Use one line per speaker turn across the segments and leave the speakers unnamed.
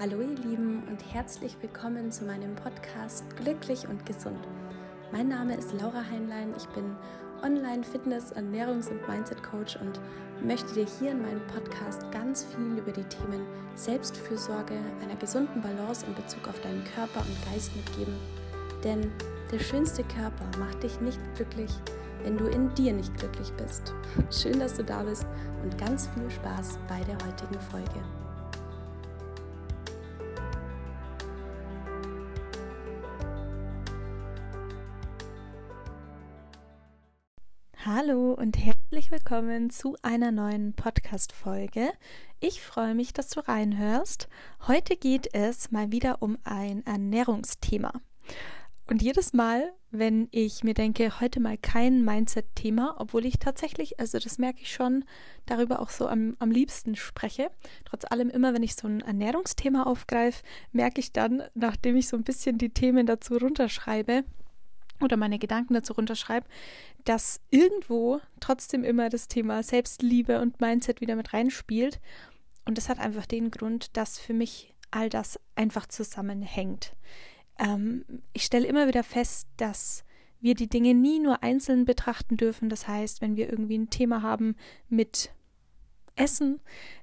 Hallo ihr Lieben und herzlich willkommen zu meinem Podcast Glücklich und Gesund. Mein Name ist Laura Heinlein, ich bin Online-Fitness-, Ernährungs- und Mindset-Coach und möchte dir hier in meinem Podcast ganz viel über die Themen Selbstfürsorge, einer gesunden Balance in Bezug auf deinen Körper und Geist mitgeben. Denn der schönste Körper macht dich nicht glücklich, wenn du in dir nicht glücklich bist. Schön, dass du da bist und ganz viel Spaß bei der heutigen Folge. Willkommen zu einer neuen Podcast-Folge. Ich freue mich, dass du reinhörst. Heute geht es mal wieder um ein Ernährungsthema. Und jedes Mal, wenn ich mir denke, heute mal kein Mindset-Thema, obwohl ich tatsächlich, also das merke ich schon, darüber auch so am, am liebsten spreche. Trotz allem immer, wenn ich so ein Ernährungsthema aufgreife, merke ich dann, nachdem ich so ein bisschen die Themen dazu runterschreibe, oder meine Gedanken dazu runterschreibe, dass irgendwo trotzdem immer das Thema Selbstliebe und Mindset wieder mit reinspielt. Und das hat einfach den Grund, dass für mich all das einfach zusammenhängt. Ähm, ich stelle immer wieder fest, dass wir die Dinge nie nur einzeln betrachten dürfen. Das heißt, wenn wir irgendwie ein Thema haben mit Essen,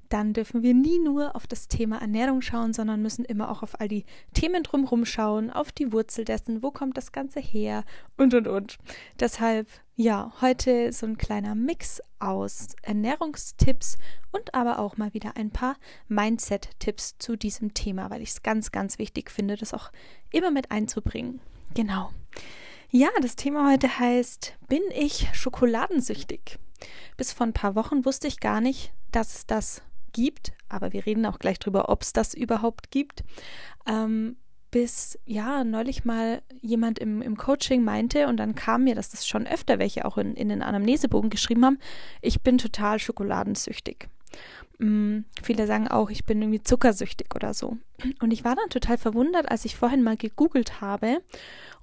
dann dürfen wir nie nur auf das Thema Ernährung schauen, sondern müssen immer auch auf all die Themen drumherum schauen, auf die Wurzel dessen, wo kommt das Ganze her und und und. Deshalb, ja, heute so ein kleiner Mix aus Ernährungstipps und aber auch mal wieder ein paar Mindset-Tipps zu diesem Thema, weil ich es ganz, ganz wichtig finde, das auch immer mit einzubringen. Genau. Ja, das Thema heute heißt, bin ich schokoladensüchtig? Bis vor ein paar Wochen wusste ich gar nicht, dass es das gibt, aber wir reden auch gleich drüber, ob es das überhaupt gibt. Ähm, bis ja neulich mal jemand im, im Coaching meinte und dann kam mir, dass das schon öfter welche auch in, in den Anamnesebogen geschrieben haben, ich bin total schokoladensüchtig. Mm, viele sagen auch, ich bin irgendwie zuckersüchtig oder so. Und ich war dann total verwundert, als ich vorhin mal gegoogelt habe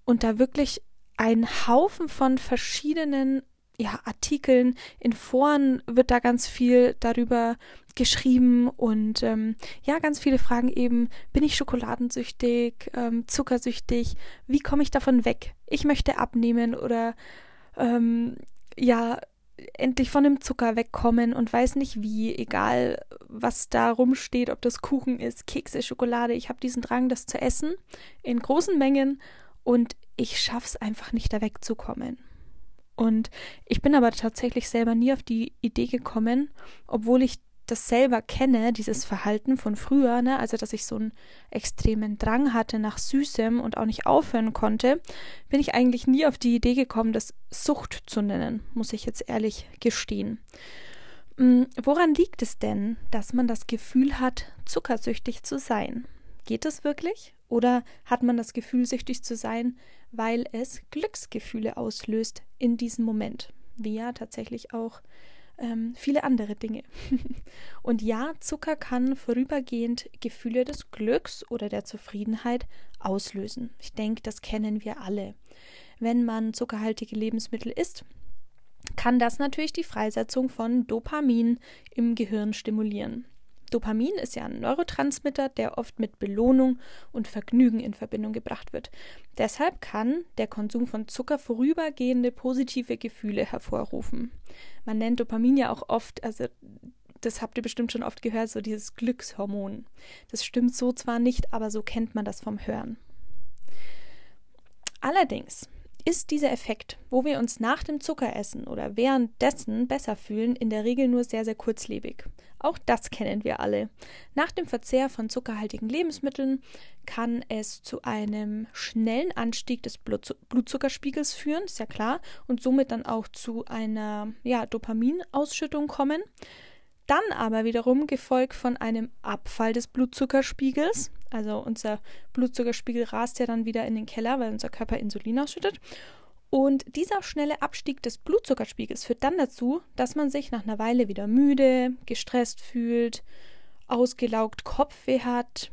und da wirklich ein Haufen von verschiedenen ja, Artikeln, in Foren wird da ganz viel darüber geschrieben und ähm, ja, ganz viele Fragen eben, bin ich schokoladensüchtig, ähm, zuckersüchtig, wie komme ich davon weg? Ich möchte abnehmen oder ähm, ja, endlich von dem Zucker wegkommen und weiß nicht wie, egal was da rumsteht, ob das Kuchen ist, Kekse, Schokolade, ich habe diesen Drang, das zu essen in großen Mengen und ich schaff's einfach nicht da wegzukommen. Und ich bin aber tatsächlich selber nie auf die Idee gekommen, obwohl ich das selber kenne, dieses Verhalten von früher, ne? also dass ich so einen extremen Drang hatte nach Süßem und auch nicht aufhören konnte, bin ich eigentlich nie auf die Idee gekommen, das Sucht zu nennen, muss ich jetzt ehrlich gestehen. Hm, woran liegt es denn, dass man das Gefühl hat, zuckersüchtig zu sein? Geht es wirklich? Oder hat man das Gefühl, süchtig zu sein, weil es Glücksgefühle auslöst in diesem Moment? Wie ja tatsächlich auch ähm, viele andere Dinge. Und ja, Zucker kann vorübergehend Gefühle des Glücks oder der Zufriedenheit auslösen. Ich denke, das kennen wir alle. Wenn man zuckerhaltige Lebensmittel isst, kann das natürlich die Freisetzung von Dopamin im Gehirn stimulieren. Dopamin ist ja ein Neurotransmitter, der oft mit Belohnung und Vergnügen in Verbindung gebracht wird. Deshalb kann der Konsum von Zucker vorübergehende positive Gefühle hervorrufen. Man nennt Dopamin ja auch oft, also das habt ihr bestimmt schon oft gehört, so dieses Glückshormon. Das stimmt so zwar nicht, aber so kennt man das vom Hören. Allerdings ist dieser Effekt, wo wir uns nach dem Zuckeressen oder währenddessen besser fühlen, in der Regel nur sehr, sehr kurzlebig. Auch das kennen wir alle. Nach dem Verzehr von zuckerhaltigen Lebensmitteln kann es zu einem schnellen Anstieg des Blutzuckerspiegels führen, ist ja klar, und somit dann auch zu einer ja, Dopaminausschüttung kommen. Dann aber wiederum gefolgt von einem Abfall des Blutzuckerspiegels. Also unser Blutzuckerspiegel rast ja dann wieder in den Keller, weil unser Körper Insulin ausschüttet. Und dieser schnelle Abstieg des Blutzuckerspiegels führt dann dazu, dass man sich nach einer Weile wieder müde, gestresst fühlt, ausgelaugt Kopfweh hat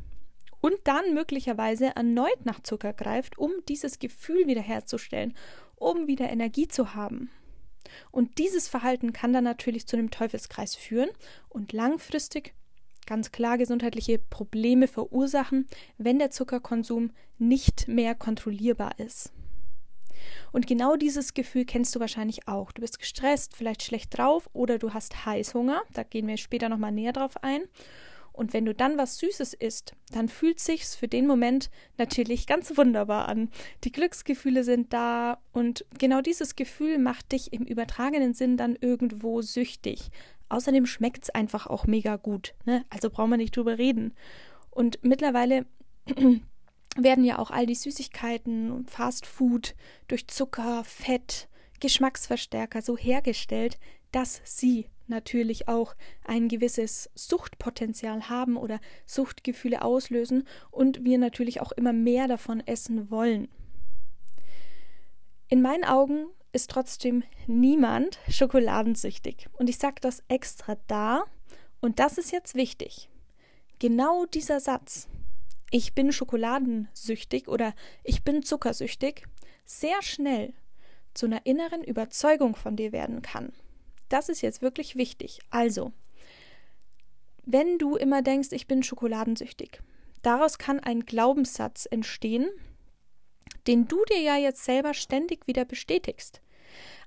und dann möglicherweise erneut nach Zucker greift, um dieses Gefühl wiederherzustellen, um wieder Energie zu haben. Und dieses Verhalten kann dann natürlich zu einem Teufelskreis führen und langfristig ganz klar gesundheitliche Probleme verursachen, wenn der Zuckerkonsum nicht mehr kontrollierbar ist. Und genau dieses Gefühl kennst du wahrscheinlich auch. Du bist gestresst, vielleicht schlecht drauf oder du hast Heißhunger. Da gehen wir später nochmal näher drauf ein. Und wenn du dann was Süßes isst, dann fühlt sich's für den Moment natürlich ganz wunderbar an. Die Glücksgefühle sind da und genau dieses Gefühl macht dich im übertragenen Sinn dann irgendwo süchtig. Außerdem schmeckt's einfach auch mega gut. Ne? Also brauchen wir nicht drüber reden. Und mittlerweile werden ja auch all die Süßigkeiten und Fast Food durch Zucker, Fett, Geschmacksverstärker so hergestellt, dass sie natürlich auch ein gewisses Suchtpotenzial haben oder Suchtgefühle auslösen und wir natürlich auch immer mehr davon essen wollen. In meinen Augen ist trotzdem niemand schokoladensüchtig. Und ich sage das extra da, und das ist jetzt wichtig. Genau dieser Satz, ich bin schokoladensüchtig oder ich bin zuckersüchtig, sehr schnell zu einer inneren Überzeugung von dir werden kann. Das ist jetzt wirklich wichtig. Also, wenn du immer denkst, ich bin schokoladensüchtig, daraus kann ein Glaubenssatz entstehen, den du dir ja jetzt selber ständig wieder bestätigst.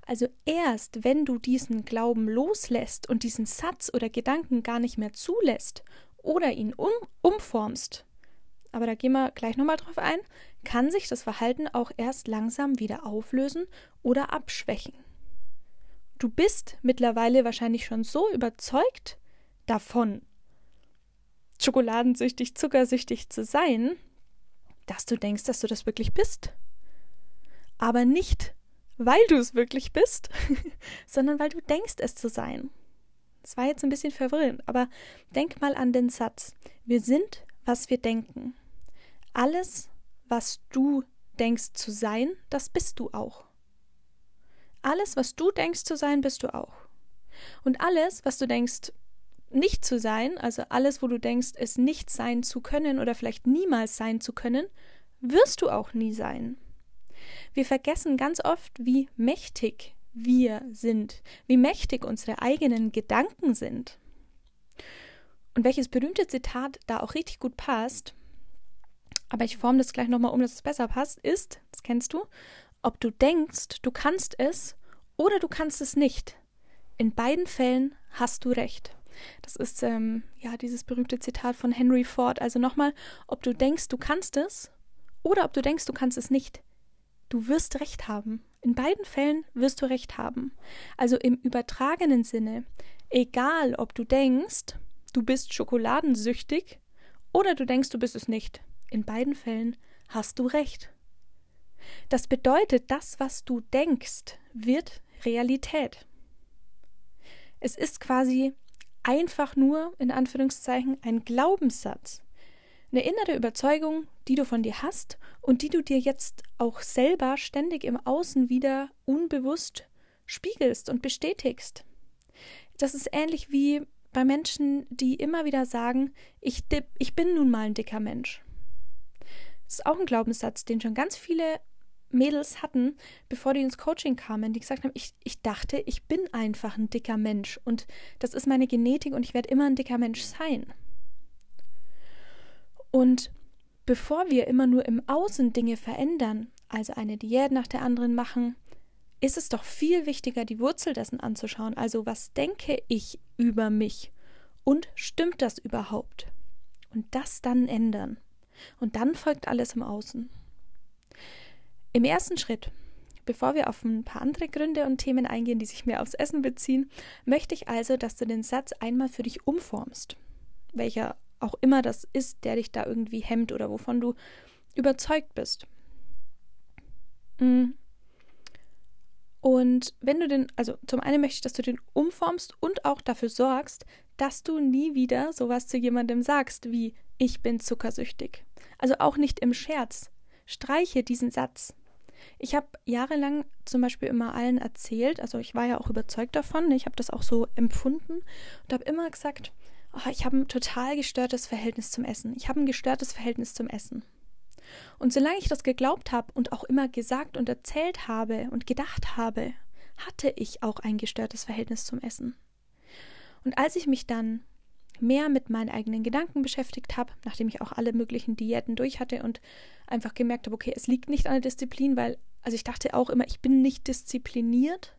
Also erst wenn du diesen Glauben loslässt und diesen Satz oder Gedanken gar nicht mehr zulässt oder ihn um, umformst, aber da gehen wir gleich nochmal drauf ein, kann sich das Verhalten auch erst langsam wieder auflösen oder abschwächen. Du bist mittlerweile wahrscheinlich schon so überzeugt davon, schokoladensüchtig, zuckersüchtig zu sein, dass du denkst, dass du das wirklich bist. Aber nicht, weil du es wirklich bist, sondern weil du denkst, es zu sein. Das war jetzt ein bisschen verwirrend, aber denk mal an den Satz. Wir sind, was wir denken. Alles, was du denkst zu sein, das bist du auch. Alles, was du denkst zu sein, bist du auch. Und alles, was du denkst nicht zu sein, also alles, wo du denkst, es nicht sein zu können oder vielleicht niemals sein zu können, wirst du auch nie sein. Wir vergessen ganz oft, wie mächtig wir sind, wie mächtig unsere eigenen Gedanken sind. Und welches berühmte Zitat da auch richtig gut passt, aber ich forme das gleich nochmal um, dass es besser passt, ist, das kennst du, ob du denkst, du kannst es oder du kannst es nicht. In beiden Fällen hast du recht. Das ist ähm, ja dieses berühmte Zitat von Henry Ford. Also nochmal, ob du denkst, du kannst es oder ob du denkst, du kannst es nicht. Du wirst recht haben. In beiden Fällen wirst du recht haben. Also im übertragenen Sinne, egal ob du denkst, du bist schokoladensüchtig oder du denkst, du bist es nicht. In beiden Fällen hast du recht. Das bedeutet, das, was du denkst, wird Realität. Es ist quasi einfach nur, in Anführungszeichen, ein Glaubenssatz. Eine innere Überzeugung, die du von dir hast und die du dir jetzt auch selber ständig im Außen wieder unbewusst spiegelst und bestätigst. Das ist ähnlich wie bei Menschen, die immer wieder sagen, ich, ich bin nun mal ein dicker Mensch. Das ist auch ein Glaubenssatz, den schon ganz viele Mädels hatten, bevor die ins Coaching kamen, die gesagt haben, ich, ich dachte, ich bin einfach ein dicker Mensch und das ist meine Genetik und ich werde immer ein dicker Mensch sein. Und bevor wir immer nur im Außen Dinge verändern, also eine Diät nach der anderen machen, ist es doch viel wichtiger, die Wurzel dessen anzuschauen. Also was denke ich über mich und stimmt das überhaupt? Und das dann ändern. Und dann folgt alles im Außen. Im ersten Schritt, bevor wir auf ein paar andere Gründe und Themen eingehen, die sich mehr aufs Essen beziehen, möchte ich also, dass du den Satz einmal für dich umformst. Welcher auch immer das ist, der dich da irgendwie hemmt oder wovon du überzeugt bist. Mm. Und wenn du den, also zum einen möchte ich, dass du den umformst und auch dafür sorgst, dass du nie wieder sowas zu jemandem sagst wie ich bin zuckersüchtig. Also auch nicht im Scherz. Streiche diesen Satz. Ich habe jahrelang zum Beispiel immer allen erzählt, also ich war ja auch überzeugt davon, ich habe das auch so empfunden und habe immer gesagt, oh, ich habe ein total gestörtes Verhältnis zum Essen. Ich habe ein gestörtes Verhältnis zum Essen. Und solange ich das geglaubt habe und auch immer gesagt und erzählt habe und gedacht habe, hatte ich auch ein gestörtes Verhältnis zum Essen. Und als ich mich dann mehr mit meinen eigenen Gedanken beschäftigt habe, nachdem ich auch alle möglichen Diäten durch hatte und einfach gemerkt habe, okay, es liegt nicht an der Disziplin, weil, also ich dachte auch immer, ich bin nicht diszipliniert.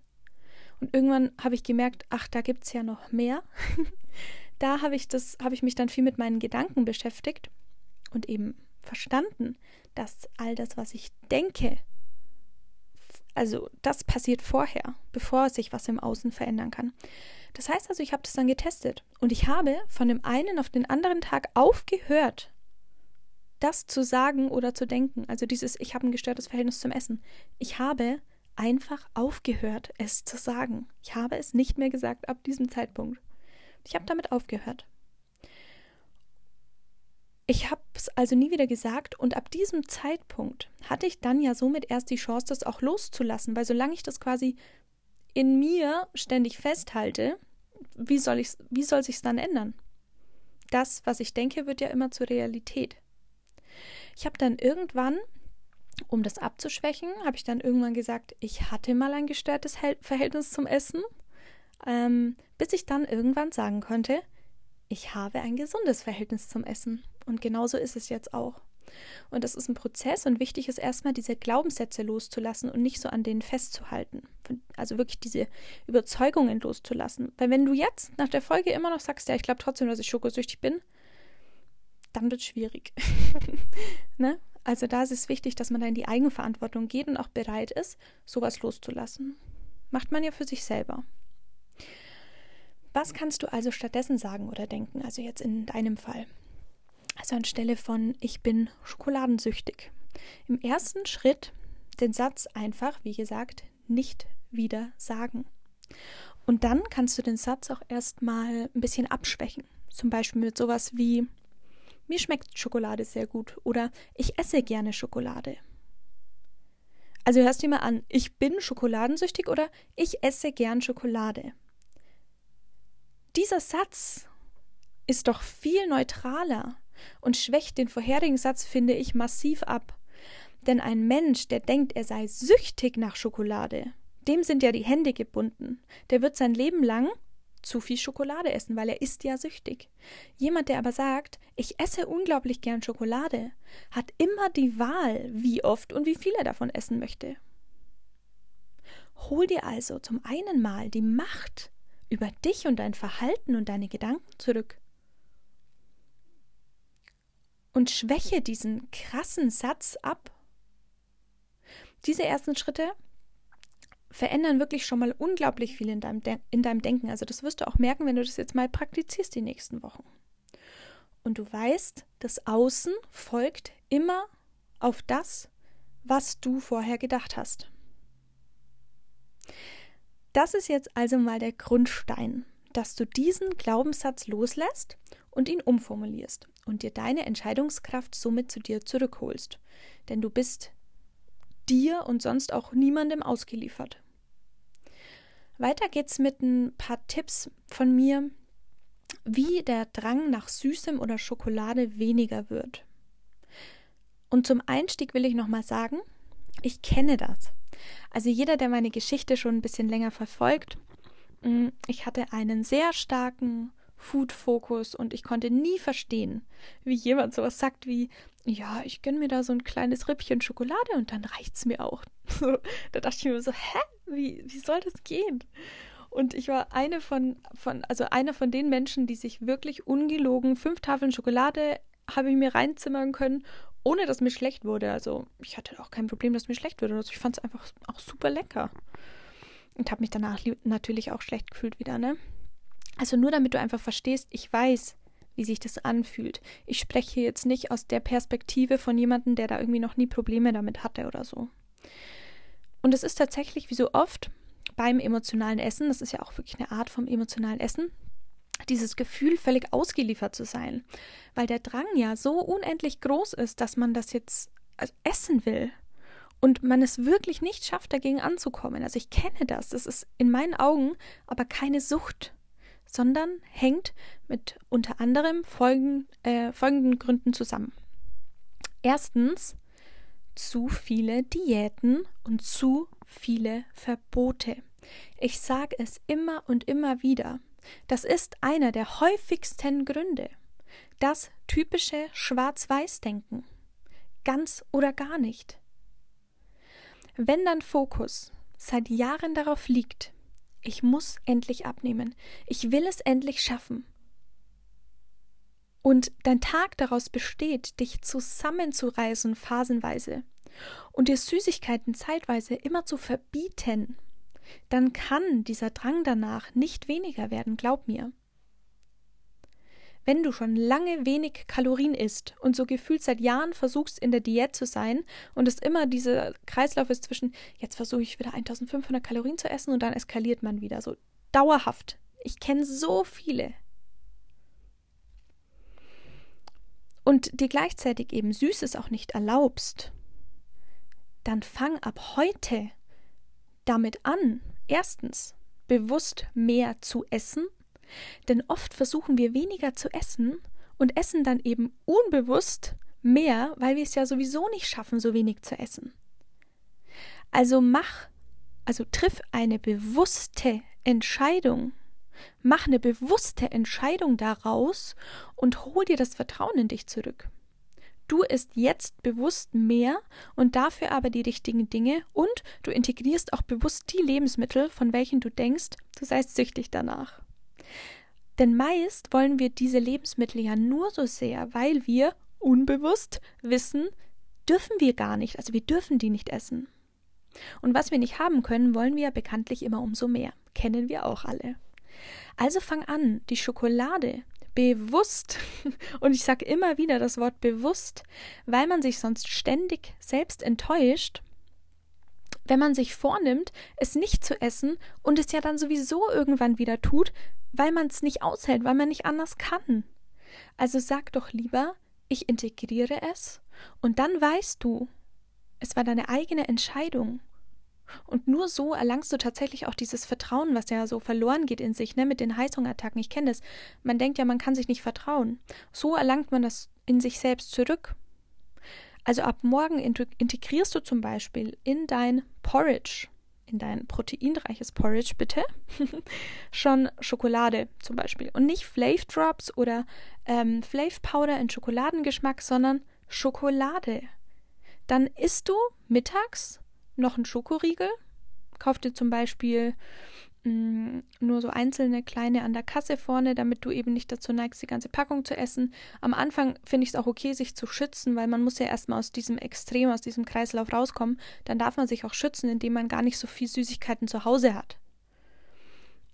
Und irgendwann habe ich gemerkt, ach, da gibt es ja noch mehr. da habe ich das, habe ich mich dann viel mit meinen Gedanken beschäftigt und eben verstanden, dass all das, was ich denke, also das passiert vorher, bevor sich was im Außen verändern kann. Das heißt also, ich habe das dann getestet und ich habe von dem einen auf den anderen Tag aufgehört, das zu sagen oder zu denken. Also dieses, ich habe ein gestörtes Verhältnis zum Essen. Ich habe einfach aufgehört, es zu sagen. Ich habe es nicht mehr gesagt ab diesem Zeitpunkt. Ich habe damit aufgehört. Ich habe es also nie wieder gesagt und ab diesem Zeitpunkt hatte ich dann ja somit erst die Chance, das auch loszulassen, weil solange ich das quasi in mir ständig festhalte, wie soll ich wie soll sich's dann ändern? Das, was ich denke, wird ja immer zur Realität. Ich habe dann irgendwann, um das abzuschwächen, habe ich dann irgendwann gesagt, ich hatte mal ein gestörtes Verhältnis zum Essen, ähm, bis ich dann irgendwann sagen konnte, ich habe ein gesundes Verhältnis zum Essen. Und genauso ist es jetzt auch. Und das ist ein Prozess und wichtig ist erstmal, diese Glaubenssätze loszulassen und nicht so an denen festzuhalten. Also wirklich diese Überzeugungen loszulassen. Weil wenn du jetzt nach der Folge immer noch sagst, ja, ich glaube trotzdem, dass ich schokosüchtig bin, dann wird es schwierig. ne? Also da ist es wichtig, dass man da in die Eigenverantwortung geht und auch bereit ist, sowas loszulassen. Macht man ja für sich selber. Was kannst du also stattdessen sagen oder denken, also jetzt in deinem Fall? Also anstelle von ich bin schokoladensüchtig. Im ersten Schritt den Satz einfach, wie gesagt, nicht wieder sagen. Und dann kannst du den Satz auch erstmal ein bisschen abschwächen. Zum Beispiel mit sowas wie mir schmeckt Schokolade sehr gut oder ich esse gerne Schokolade. Also hörst du dir mal an, ich bin schokoladensüchtig oder ich esse gern Schokolade. Dieser Satz ist doch viel neutraler und schwächt den vorherigen Satz, finde ich, massiv ab. Denn ein Mensch, der denkt, er sei süchtig nach Schokolade, dem sind ja die Hände gebunden. Der wird sein Leben lang zu viel Schokolade essen, weil er ist ja süchtig. Jemand, der aber sagt, ich esse unglaublich gern Schokolade, hat immer die Wahl, wie oft und wie viel er davon essen möchte. Hol dir also zum einen Mal die Macht über dich und dein Verhalten und deine Gedanken zurück und schwäche diesen krassen Satz ab. Diese ersten Schritte verändern wirklich schon mal unglaublich viel in deinem, De in deinem Denken. Also das wirst du auch merken, wenn du das jetzt mal praktizierst die nächsten Wochen. Und du weißt, das Außen folgt immer auf das, was du vorher gedacht hast. Das ist jetzt also mal der Grundstein, dass du diesen Glaubenssatz loslässt und ihn umformulierst und dir deine Entscheidungskraft somit zu dir zurückholst. Denn du bist dir und sonst auch niemandem ausgeliefert. Weiter geht's mit ein paar Tipps von mir, wie der Drang nach Süßem oder Schokolade weniger wird. Und zum Einstieg will ich nochmal sagen, ich kenne das. Also jeder, der meine Geschichte schon ein bisschen länger verfolgt, mm, ich hatte einen sehr starken Food-Fokus und ich konnte nie verstehen, wie jemand sowas sagt wie, ja, ich gönne mir da so ein kleines Rippchen Schokolade und dann reicht's mir auch. da dachte ich mir so, hä? Wie, wie soll das gehen? Und ich war eine von, von, also einer von den Menschen, die sich wirklich ungelogen fünf Tafeln Schokolade habe ich mir reinzimmern können, ohne dass mir schlecht wurde. Also ich hatte auch kein Problem, dass mir schlecht wurde. Also ich fand es einfach auch super lecker. Und habe mich danach natürlich auch schlecht gefühlt wieder, ne? Also nur damit du einfach verstehst, ich weiß, wie sich das anfühlt. Ich spreche jetzt nicht aus der Perspektive von jemandem, der da irgendwie noch nie Probleme damit hatte oder so. Und es ist tatsächlich wie so oft beim emotionalen Essen, das ist ja auch wirklich eine Art vom emotionalen Essen, dieses Gefühl, völlig ausgeliefert zu sein, weil der Drang ja so unendlich groß ist, dass man das jetzt essen will und man es wirklich nicht schafft, dagegen anzukommen. Also ich kenne das, das ist in meinen Augen aber keine Sucht sondern hängt mit unter anderem folgen, äh, folgenden Gründen zusammen. Erstens, zu viele Diäten und zu viele Verbote. Ich sage es immer und immer wieder. Das ist einer der häufigsten Gründe. Das typische Schwarz-Weiß-Denken. Ganz oder gar nicht. Wenn dein Fokus seit Jahren darauf liegt, ich muss endlich abnehmen, ich will es endlich schaffen, und dein Tag daraus besteht, dich zusammenzureißen phasenweise und dir Süßigkeiten zeitweise immer zu verbieten, dann kann dieser Drang danach nicht weniger werden, glaub mir. Wenn du schon lange wenig Kalorien isst und so gefühlt seit Jahren versuchst, in der Diät zu sein und es immer dieser Kreislauf ist zwischen, jetzt versuche ich wieder 1500 Kalorien zu essen und dann eskaliert man wieder so dauerhaft. Ich kenne so viele, und dir gleichzeitig eben Süßes auch nicht erlaubst, dann fang ab heute damit an, erstens bewusst mehr zu essen, denn oft versuchen wir weniger zu essen und essen dann eben unbewusst mehr, weil wir es ja sowieso nicht schaffen, so wenig zu essen. Also mach, also triff eine bewusste Entscheidung Mach eine bewusste Entscheidung daraus und hol dir das Vertrauen in dich zurück. Du isst jetzt bewusst mehr und dafür aber die richtigen Dinge und du integrierst auch bewusst die Lebensmittel, von welchen du denkst, du seist süchtig danach. Denn meist wollen wir diese Lebensmittel ja nur so sehr, weil wir unbewusst wissen, dürfen wir gar nicht, also wir dürfen die nicht essen. Und was wir nicht haben können, wollen wir ja bekanntlich immer umso mehr. Kennen wir auch alle. Also fang an, die Schokolade bewusst, und ich sage immer wieder das Wort bewusst, weil man sich sonst ständig selbst enttäuscht, wenn man sich vornimmt, es nicht zu essen und es ja dann sowieso irgendwann wieder tut, weil man es nicht aushält, weil man nicht anders kann. Also sag doch lieber, ich integriere es und dann weißt du, es war deine eigene Entscheidung und nur so erlangst du tatsächlich auch dieses Vertrauen, was ja so verloren geht in sich, ne, mit den Heißhungerattacken. Ich kenne das. Man denkt ja, man kann sich nicht vertrauen. So erlangt man das in sich selbst zurück. Also ab morgen integrierst du zum Beispiel in dein Porridge, in dein proteinreiches Porridge bitte, schon Schokolade zum Beispiel. Und nicht Flav Drops oder ähm, Flav Powder in Schokoladengeschmack, sondern Schokolade. Dann isst du mittags noch einen Schokoriegel. Kauf dir zum Beispiel mm, nur so einzelne kleine an der Kasse vorne, damit du eben nicht dazu neigst, die ganze Packung zu essen. Am Anfang finde ich es auch okay, sich zu schützen, weil man muss ja erstmal aus diesem Extrem, aus diesem Kreislauf rauskommen. Dann darf man sich auch schützen, indem man gar nicht so viel Süßigkeiten zu Hause hat.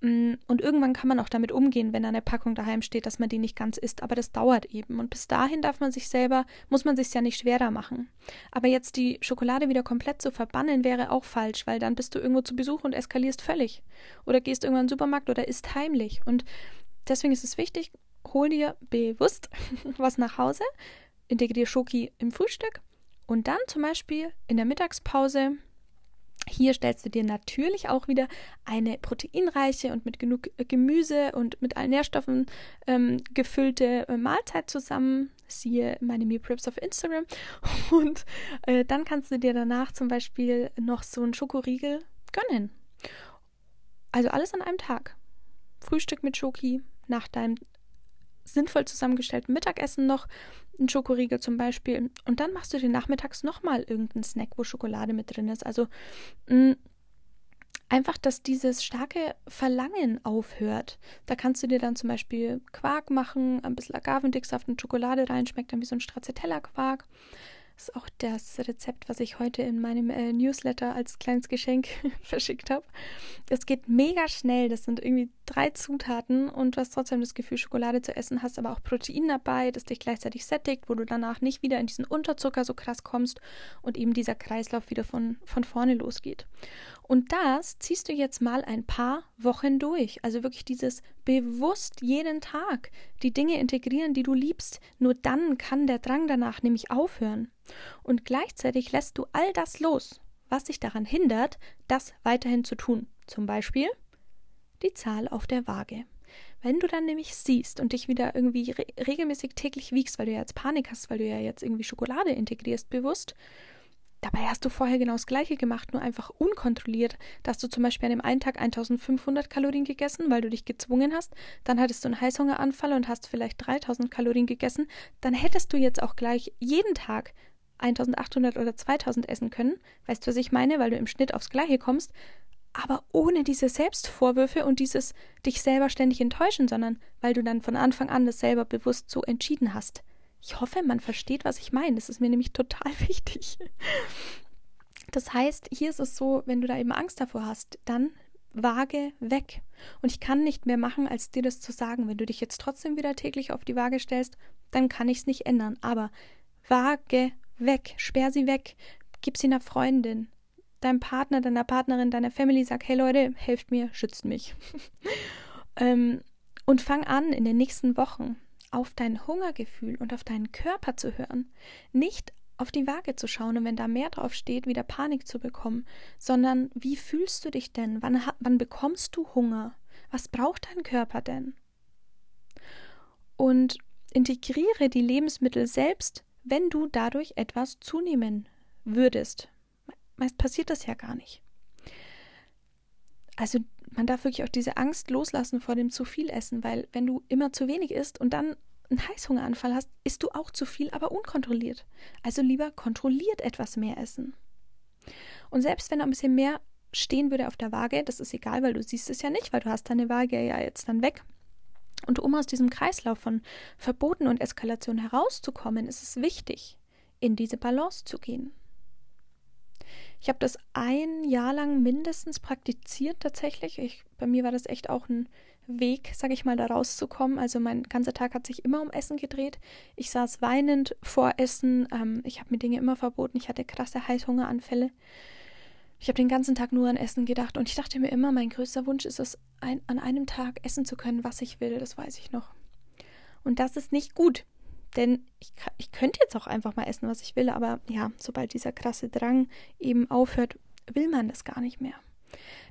Mm, und irgendwann kann man auch damit umgehen, wenn eine Packung daheim steht, dass man die nicht ganz isst. Aber das dauert eben. Und bis dahin darf man sich selber, muss man sich ja nicht schwerer machen. Aber jetzt die Schokolade wieder komplett zu verbannen, wäre auch falsch, weil dann bist du irgendwo zu Besuch und eskalierst völlig. Oder gehst irgendwann in den Supermarkt oder isst heimlich. Und deswegen ist es wichtig, hol dir bewusst was nach Hause, integrier Schoki im Frühstück und dann zum Beispiel in der Mittagspause hier stellst du dir natürlich auch wieder eine proteinreiche und mit genug äh, Gemüse und mit allen Nährstoffen ähm, gefüllte äh, Mahlzeit zusammen. Siehe meine Meal Preps auf Instagram. Und äh, dann kannst du dir danach zum Beispiel noch so einen Schokoriegel gönnen. Also alles an einem Tag. Frühstück mit Schoki, nach deinem sinnvoll zusammengestellten Mittagessen noch ein Schokoriegel zum Beispiel. Und dann machst du dir nachmittags nochmal irgendeinen Snack, wo Schokolade mit drin ist. Also mh, mm, einfach, dass dieses starke Verlangen aufhört. Da kannst du dir dann zum Beispiel Quark machen, ein bisschen Agavendicksaft und Schokolade rein, schmeckt dann wie so ein Stracciatella-Quark. Ist auch das Rezept, was ich heute in meinem äh, Newsletter als kleines Geschenk verschickt habe. Es geht mega schnell. Das sind irgendwie drei Zutaten und du hast trotzdem das Gefühl, Schokolade zu essen, hast aber auch Protein dabei, das dich gleichzeitig sättigt, wo du danach nicht wieder in diesen Unterzucker so krass kommst und eben dieser Kreislauf wieder von, von vorne losgeht. Und das ziehst du jetzt mal ein paar Wochen durch. Also wirklich dieses bewusst jeden Tag die Dinge integrieren, die du liebst. Nur dann kann der Drang danach nämlich aufhören. Und gleichzeitig lässt du all das los, was dich daran hindert, das weiterhin zu tun. Zum Beispiel die Zahl auf der Waage. Wenn du dann nämlich siehst und dich wieder irgendwie re regelmäßig täglich wiegst, weil du ja jetzt Panik hast, weil du ja jetzt irgendwie Schokolade integrierst bewusst, Dabei hast du vorher genau das Gleiche gemacht, nur einfach unkontrolliert. Da hast du zum Beispiel an dem einen Tag 1500 Kalorien gegessen, weil du dich gezwungen hast. Dann hattest du einen Heißhungeranfall und hast vielleicht 3000 Kalorien gegessen. Dann hättest du jetzt auch gleich jeden Tag 1800 oder 2000 essen können. Weißt du, was ich meine? Weil du im Schnitt aufs Gleiche kommst. Aber ohne diese Selbstvorwürfe und dieses dich selber ständig enttäuschen, sondern weil du dann von Anfang an das selber bewusst so entschieden hast. Ich hoffe, man versteht, was ich meine. Das ist mir nämlich total wichtig. Das heißt, hier ist es so, wenn du da eben Angst davor hast, dann Waage weg. Und ich kann nicht mehr machen, als dir das zu sagen. Wenn du dich jetzt trotzdem wieder täglich auf die Waage stellst, dann kann ich es nicht ändern. Aber Waage weg, sperr sie weg, gib sie einer Freundin, deinem Partner, deiner Partnerin, deiner Family, sag, hey Leute, helft mir, schützt mich. ähm, und fang an in den nächsten Wochen auf dein Hungergefühl und auf deinen Körper zu hören, nicht auf die Waage zu schauen und wenn da mehr drauf steht, wieder Panik zu bekommen, sondern wie fühlst du dich denn? Wann, wann bekommst du Hunger? Was braucht dein Körper denn? Und integriere die Lebensmittel selbst, wenn du dadurch etwas zunehmen würdest. Meist passiert das ja gar nicht. Also man darf wirklich auch diese Angst loslassen vor dem zu viel Essen, weil wenn du immer zu wenig isst und dann einen Heißhungeranfall hast, isst du auch zu viel, aber unkontrolliert. Also lieber kontrolliert etwas mehr essen. Und selbst wenn ein bisschen mehr stehen würde auf der Waage, das ist egal, weil du siehst es ja nicht, weil du hast deine Waage ja jetzt dann weg. Und um aus diesem Kreislauf von Verboten und Eskalation herauszukommen, ist es wichtig, in diese Balance zu gehen. Ich habe das ein Jahr lang mindestens praktiziert tatsächlich. Ich, bei mir war das echt auch ein Weg, sage ich mal, da rauszukommen. Also mein ganzer Tag hat sich immer um Essen gedreht. Ich saß weinend vor Essen. Ähm, ich habe mir Dinge immer verboten. Ich hatte krasse Heißhungeranfälle. Ich habe den ganzen Tag nur an Essen gedacht und ich dachte mir immer, mein größter Wunsch ist es, ein, an einem Tag essen zu können, was ich will. Das weiß ich noch. Und das ist nicht gut. Denn ich, ich könnte jetzt auch einfach mal essen, was ich will, aber ja, sobald dieser krasse Drang eben aufhört, will man das gar nicht mehr.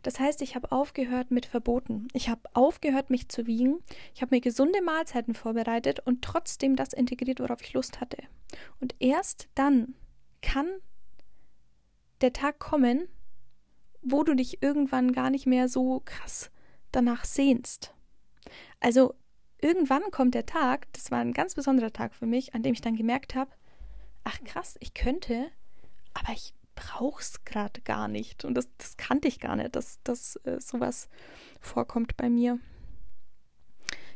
Das heißt, ich habe aufgehört mit Verboten. Ich habe aufgehört, mich zu wiegen. Ich habe mir gesunde Mahlzeiten vorbereitet und trotzdem das integriert, worauf ich Lust hatte. Und erst dann kann der Tag kommen, wo du dich irgendwann gar nicht mehr so krass danach sehnst. Also irgendwann kommt der Tag, das war ein ganz besonderer Tag für mich, an dem ich dann gemerkt habe, ach krass, ich könnte, aber ich brauche es gerade gar nicht. Und das, das kannte ich gar nicht, dass, dass äh, sowas vorkommt bei mir.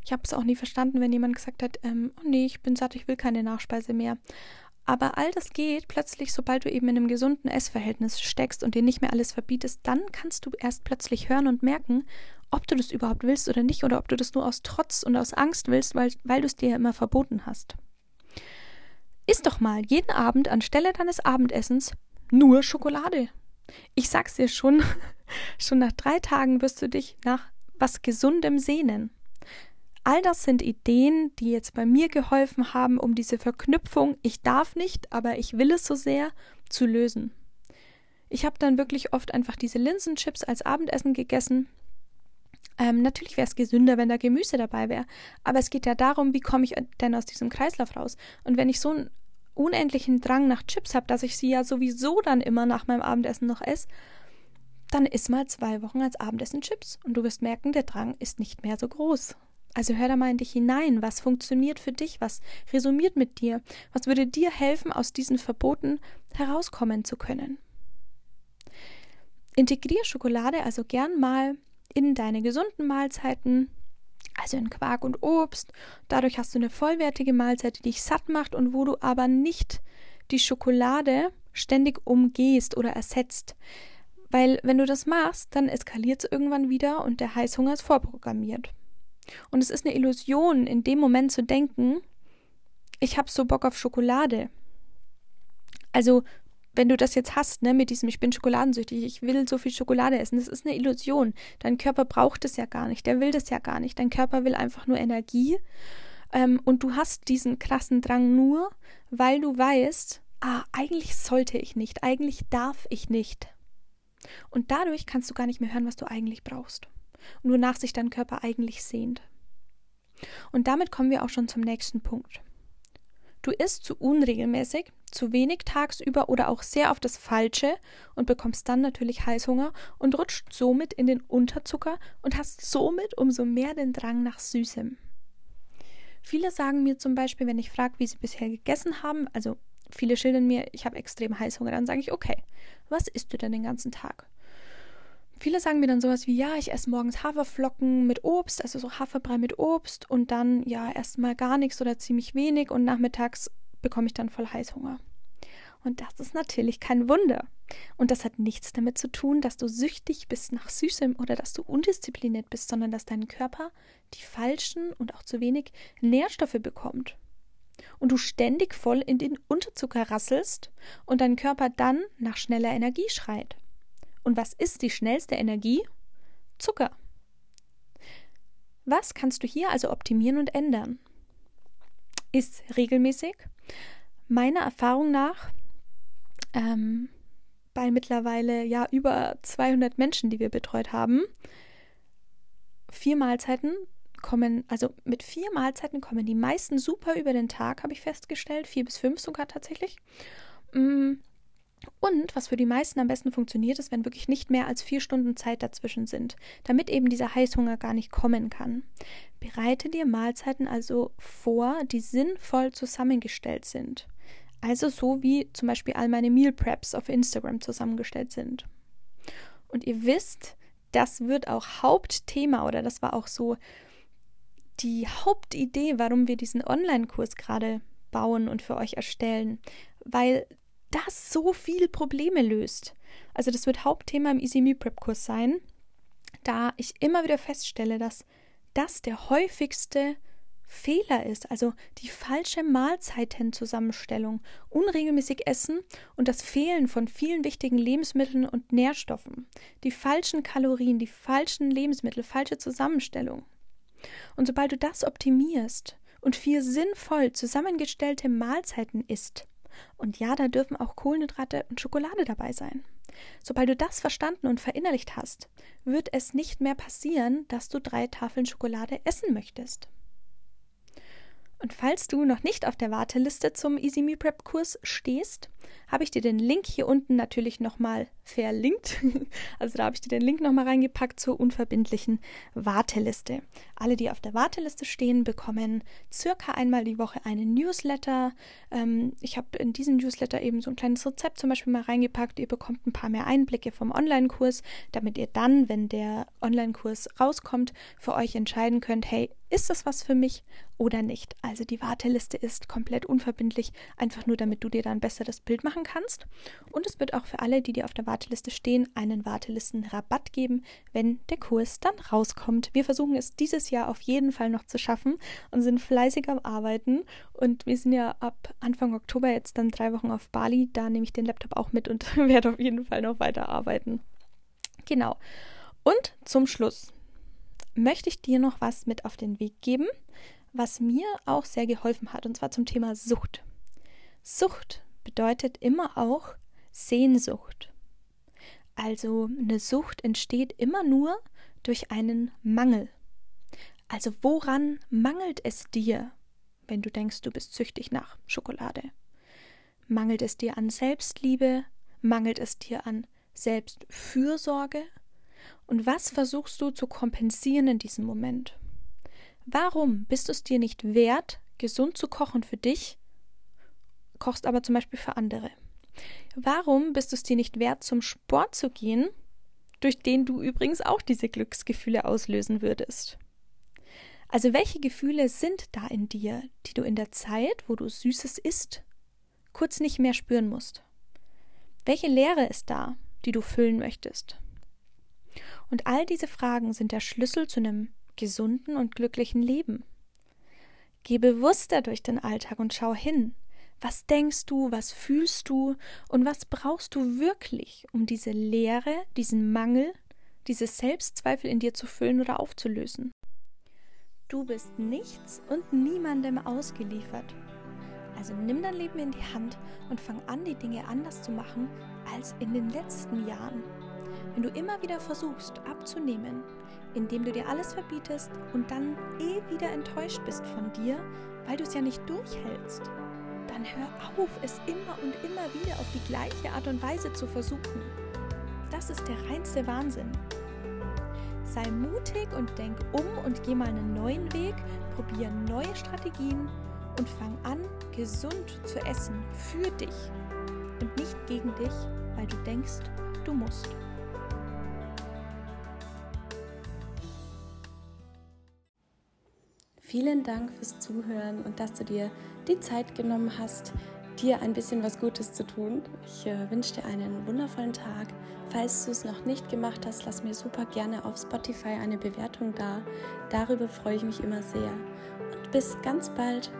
Ich habe es auch nie verstanden, wenn jemand gesagt hat, ähm, oh nee, ich bin satt, ich will keine Nachspeise mehr. Aber all das geht plötzlich, sobald du eben in einem gesunden Essverhältnis steckst und dir nicht mehr alles verbietest, dann kannst du erst plötzlich hören und merken, ob du das überhaupt willst oder nicht, oder ob du das nur aus Trotz und aus Angst willst, weil, weil du es dir ja immer verboten hast. Iss doch mal jeden Abend anstelle deines Abendessens nur Schokolade. Ich sag's dir schon, schon nach drei Tagen wirst du dich nach was Gesundem sehnen. All das sind Ideen, die jetzt bei mir geholfen haben, um diese Verknüpfung, ich darf nicht, aber ich will es so sehr, zu lösen. Ich habe dann wirklich oft einfach diese Linsenchips als Abendessen gegessen. Ähm, natürlich wäre es gesünder, wenn da Gemüse dabei wäre, aber es geht ja darum, wie komme ich denn aus diesem Kreislauf raus? Und wenn ich so ein unendlichen Drang nach Chips habe, dass ich sie ja sowieso dann immer nach meinem Abendessen noch esse, dann iss mal zwei Wochen als Abendessen Chips und du wirst merken, der Drang ist nicht mehr so groß. Also hör da mal in dich hinein, was funktioniert für dich, was resumiert mit dir, was würde dir helfen, aus diesen Verboten herauskommen zu können. Integrier Schokolade also gern mal in deine gesunden Mahlzeiten, also in Quark und Obst. Dadurch hast du eine vollwertige Mahlzeit, die dich satt macht und wo du aber nicht die Schokolade ständig umgehst oder ersetzt. Weil wenn du das machst, dann eskaliert es irgendwann wieder und der Heißhunger ist vorprogrammiert. Und es ist eine Illusion, in dem Moment zu denken, ich habe so Bock auf Schokolade. Also wenn du das jetzt hast, ne, mit diesem, ich bin schokoladensüchtig, ich will so viel Schokolade essen, das ist eine Illusion. Dein Körper braucht es ja gar nicht, der will das ja gar nicht. Dein Körper will einfach nur Energie. Ähm, und du hast diesen krassen Drang nur, weil du weißt, ah, eigentlich sollte ich nicht, eigentlich darf ich nicht. Und dadurch kannst du gar nicht mehr hören, was du eigentlich brauchst. Und wonach sich dein Körper eigentlich sehnt. Und damit kommen wir auch schon zum nächsten Punkt. Du isst zu unregelmäßig, zu wenig tagsüber oder auch sehr auf das Falsche und bekommst dann natürlich Heißhunger und rutscht somit in den Unterzucker und hast somit umso mehr den Drang nach Süßem. Viele sagen mir zum Beispiel, wenn ich frage, wie sie bisher gegessen haben, also viele schildern mir, ich habe extrem Heißhunger, dann sage ich, okay, was isst du denn den ganzen Tag? Viele sagen mir dann sowas wie, ja, ich esse morgens Haferflocken mit Obst, also so Haferbrei mit Obst und dann ja erstmal gar nichts oder ziemlich wenig und nachmittags bekomme ich dann voll Heißhunger. Und das ist natürlich kein Wunder. Und das hat nichts damit zu tun, dass du süchtig bist nach Süßem oder dass du undiszipliniert bist, sondern dass dein Körper die falschen und auch zu wenig Nährstoffe bekommt. Und du ständig voll in den Unterzucker rasselst und dein Körper dann nach schneller Energie schreit. Und was ist die schnellste Energie? Zucker. Was kannst du hier also optimieren und ändern? Ist regelmäßig, meiner Erfahrung nach, ähm, bei mittlerweile ja über 200 Menschen, die wir betreut haben, vier Mahlzeiten kommen, also mit vier Mahlzeiten kommen die meisten super über den Tag, habe ich festgestellt, vier bis fünf sogar tatsächlich. Und was für die meisten am besten funktioniert, ist, wenn wirklich nicht mehr als vier Stunden Zeit dazwischen sind, damit eben dieser Heißhunger gar nicht kommen kann. Bereite dir Mahlzeiten also vor, die sinnvoll zusammengestellt sind. Also so wie zum Beispiel all meine Meal Preps auf Instagram zusammengestellt sind. Und ihr wisst, das wird auch Hauptthema oder das war auch so die Hauptidee, warum wir diesen Online-Kurs gerade bauen und für euch erstellen, weil das so viele Probleme löst. Also das wird Hauptthema im Easy Meal Prep Kurs sein, da ich immer wieder feststelle, dass das der häufigste Fehler ist, also die falsche Mahlzeitenzusammenstellung, unregelmäßig Essen und das Fehlen von vielen wichtigen Lebensmitteln und Nährstoffen, die falschen Kalorien, die falschen Lebensmittel, falsche Zusammenstellung. Und sobald du das optimierst und vier sinnvoll zusammengestellte Mahlzeiten isst, und ja, da dürfen auch Kohlenhydrate und Schokolade dabei sein. Sobald du das verstanden und verinnerlicht hast, wird es nicht mehr passieren, dass du drei Tafeln Schokolade essen möchtest. Und falls du noch nicht auf der Warteliste zum Easy Me Prep Kurs stehst, habe ich dir den Link hier unten natürlich nochmal verlinkt. Also da habe ich dir den Link nochmal reingepackt zur unverbindlichen Warteliste. Alle, die auf der Warteliste stehen, bekommen circa einmal die Woche einen Newsletter. Ähm, ich habe in diesen Newsletter eben so ein kleines Rezept zum Beispiel mal reingepackt. Ihr bekommt ein paar mehr Einblicke vom Online-Kurs, damit ihr dann, wenn der Online-Kurs rauskommt, für euch entscheiden könnt, hey, ist das was für mich oder nicht? Also die Warteliste ist komplett unverbindlich, einfach nur damit du dir dann besser das Bild machen kannst. Und es wird auch für alle, die dir auf der Warteliste stehen, einen Wartelistenrabatt geben, wenn der Kurs dann rauskommt. Wir versuchen es dieses Jahr auf jeden Fall noch zu schaffen und sind fleißig am Arbeiten. Und wir sind ja ab Anfang Oktober jetzt dann drei Wochen auf Bali. Da nehme ich den Laptop auch mit und werde auf jeden Fall noch weiter arbeiten. Genau. Und zum Schluss möchte ich dir noch was mit auf den Weg geben, was mir auch sehr geholfen hat, und zwar zum Thema Sucht. Sucht bedeutet immer auch Sehnsucht. Also eine Sucht entsteht immer nur durch einen Mangel. Also woran mangelt es dir, wenn du denkst, du bist süchtig nach Schokolade? Mangelt es dir an Selbstliebe? Mangelt es dir an Selbstfürsorge? Und was versuchst du zu kompensieren in diesem Moment? Warum bist du es dir nicht wert, gesund zu kochen für dich, kochst aber zum Beispiel für andere? Warum bist du es dir nicht wert, zum Sport zu gehen, durch den du übrigens auch diese Glücksgefühle auslösen würdest? Also welche Gefühle sind da in dir, die du in der Zeit, wo du Süßes isst, kurz nicht mehr spüren musst? Welche Leere ist da, die du füllen möchtest? Und all diese Fragen sind der Schlüssel zu einem gesunden und glücklichen Leben. Geh bewusster durch den Alltag und schau hin. Was denkst du, was fühlst du und was brauchst du wirklich, um diese Leere, diesen Mangel, diese Selbstzweifel in dir zu füllen oder aufzulösen? Du bist nichts und niemandem ausgeliefert. Also nimm dein Leben in die Hand und fang an, die Dinge anders zu machen als in den letzten Jahren. Wenn du immer wieder versuchst abzunehmen, indem du dir alles verbietest und dann eh wieder enttäuscht bist von dir, weil du es ja nicht durchhältst, dann hör auf, es immer und immer wieder auf die gleiche Art und Weise zu versuchen. Das ist der reinste Wahnsinn. Sei mutig und denk um und geh mal einen neuen Weg, probier neue Strategien und fang an, gesund zu essen für dich und nicht gegen dich, weil du denkst, du musst.
Vielen Dank fürs Zuhören und dass du dir die Zeit genommen hast, dir ein bisschen was Gutes zu tun. Ich äh, wünsche dir einen wundervollen Tag. Falls du es noch nicht gemacht hast, lass mir super gerne auf Spotify eine Bewertung da. Darüber freue ich mich immer sehr. Und bis ganz bald.